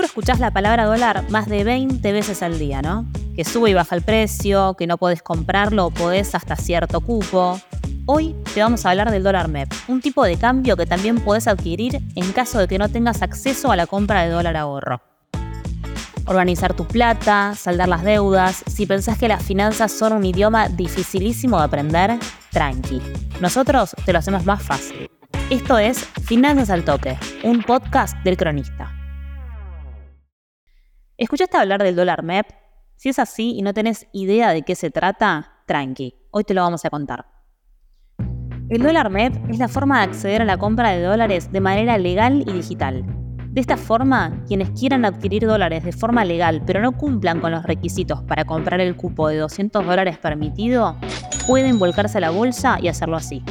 Seguro escuchás la palabra dólar más de 20 veces al día, ¿no? Que sube y baja el precio, que no podés comprarlo o podés hasta cierto cupo. Hoy te vamos a hablar del dólar MEP, un tipo de cambio que también podés adquirir en caso de que no tengas acceso a la compra de dólar ahorro. Organizar tu plata, saldar las deudas, si pensás que las finanzas son un idioma dificilísimo de aprender, tranqui. Nosotros te lo hacemos más fácil. Esto es Finanzas al Toque, un podcast del cronista. ¿Escuchaste hablar del dólar MEP? Si es así y no tenés idea de qué se trata, tranqui, hoy te lo vamos a contar. El dólar MEP es la forma de acceder a la compra de dólares de manera legal y digital. De esta forma, quienes quieran adquirir dólares de forma legal pero no cumplan con los requisitos para comprar el cupo de 200 dólares permitido, pueden volcarse a la bolsa y hacerlo así.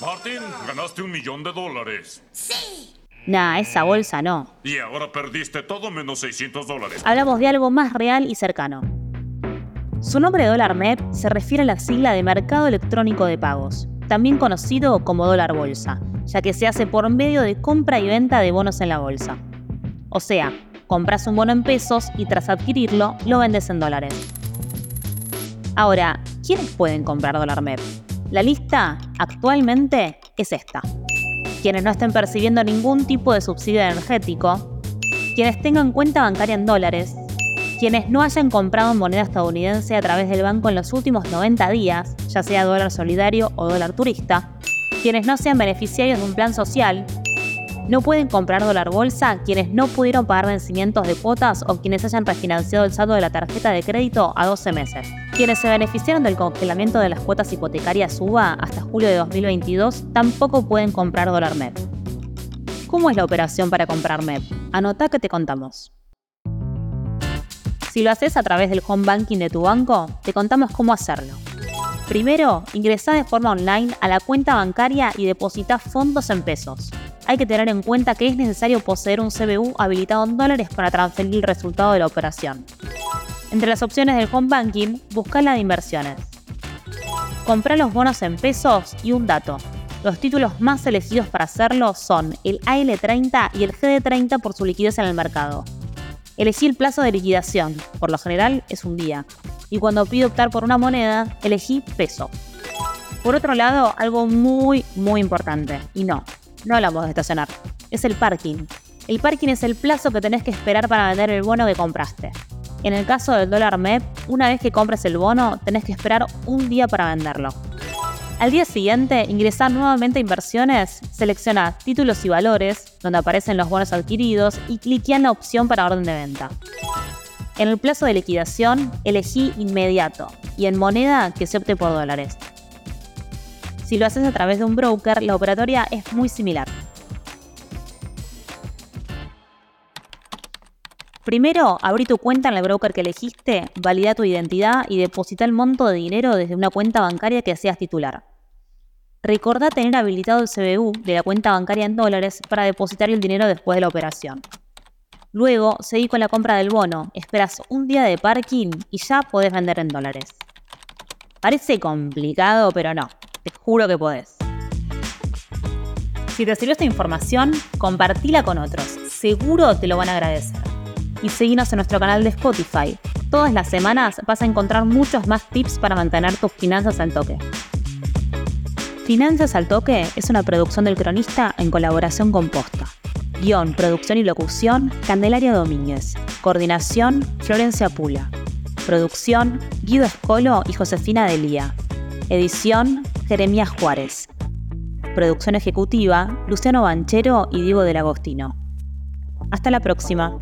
Martín, ganaste un millón de dólares. Nah, esa bolsa no. Y ahora perdiste todo menos 600 dólares. Hablamos de algo más real y cercano. Su nombre dólar MEP se refiere a la sigla de Mercado Electrónico de Pagos, también conocido como dólar bolsa, ya que se hace por medio de compra y venta de bonos en la bolsa. O sea, compras un bono en pesos y tras adquirirlo lo vendes en dólares. Ahora, ¿quiénes pueden comprar dólar MEP? La lista actualmente es esta quienes no estén percibiendo ningún tipo de subsidio energético, quienes tengan cuenta bancaria en dólares, quienes no hayan comprado moneda estadounidense a través del banco en los últimos 90 días, ya sea dólar solidario o dólar turista, quienes no sean beneficiarios de un plan social, no pueden comprar dólar bolsa quienes no pudieron pagar vencimientos de cuotas o quienes hayan refinanciado el saldo de la tarjeta de crédito a 12 meses. Quienes se beneficiaron del congelamiento de las cuotas hipotecarias UBA hasta julio de 2022 tampoco pueden comprar dólar MEP. ¿Cómo es la operación para comprar MEP? Anota que te contamos. Si lo haces a través del home banking de tu banco, te contamos cómo hacerlo. Primero, ingresá de forma online a la cuenta bancaria y deposita fondos en pesos hay que tener en cuenta que es necesario poseer un CBU habilitado en dólares para transferir el resultado de la operación. Entre las opciones del home banking, busca la de inversiones. Comprar los bonos en pesos y un dato. Los títulos más elegidos para hacerlo son el AL30 y el GD30 por su liquidez en el mercado. Elegí el plazo de liquidación, por lo general es un día, y cuando pido optar por una moneda, elegí peso. Por otro lado, algo muy, muy importante, y no, no hablamos de estacionar. Es el parking. El parking es el plazo que tenés que esperar para vender el bono que compraste. En el caso del dólar MEP, una vez que compres el bono, tenés que esperar un día para venderlo. Al día siguiente, ingresar nuevamente a inversiones, selecciona títulos y valores, donde aparecen los bonos adquiridos, y cliquea en la opción para orden de venta. En el plazo de liquidación, elegí inmediato y en moneda que se opte por dólares. Si lo haces a través de un broker, la operatoria es muy similar. Primero, abrí tu cuenta en el broker que elegiste, valida tu identidad y deposita el monto de dinero desde una cuenta bancaria que seas titular. Recordá tener habilitado el CBU de la cuenta bancaria en dólares para depositar el dinero después de la operación. Luego, seguí con la compra del bono, esperas un día de parking y ya podés vender en dólares. Parece complicado, pero no. Te juro que podés. Si te sirvió esta información, compartila con otros. Seguro te lo van a agradecer. Y seguinos en nuestro canal de Spotify. Todas las semanas vas a encontrar muchos más tips para mantener tus finanzas al toque. Finanzas al Toque es una producción del cronista en colaboración con Posta. Guión, producción y locución, Candelaria Domínguez. Coordinación, Florencia Pula. Producción, Guido Escolo y Josefina Delía. Edición, Jeremías Juárez. Producción ejecutiva, Luciano Banchero y Diego del Agostino. Hasta la próxima.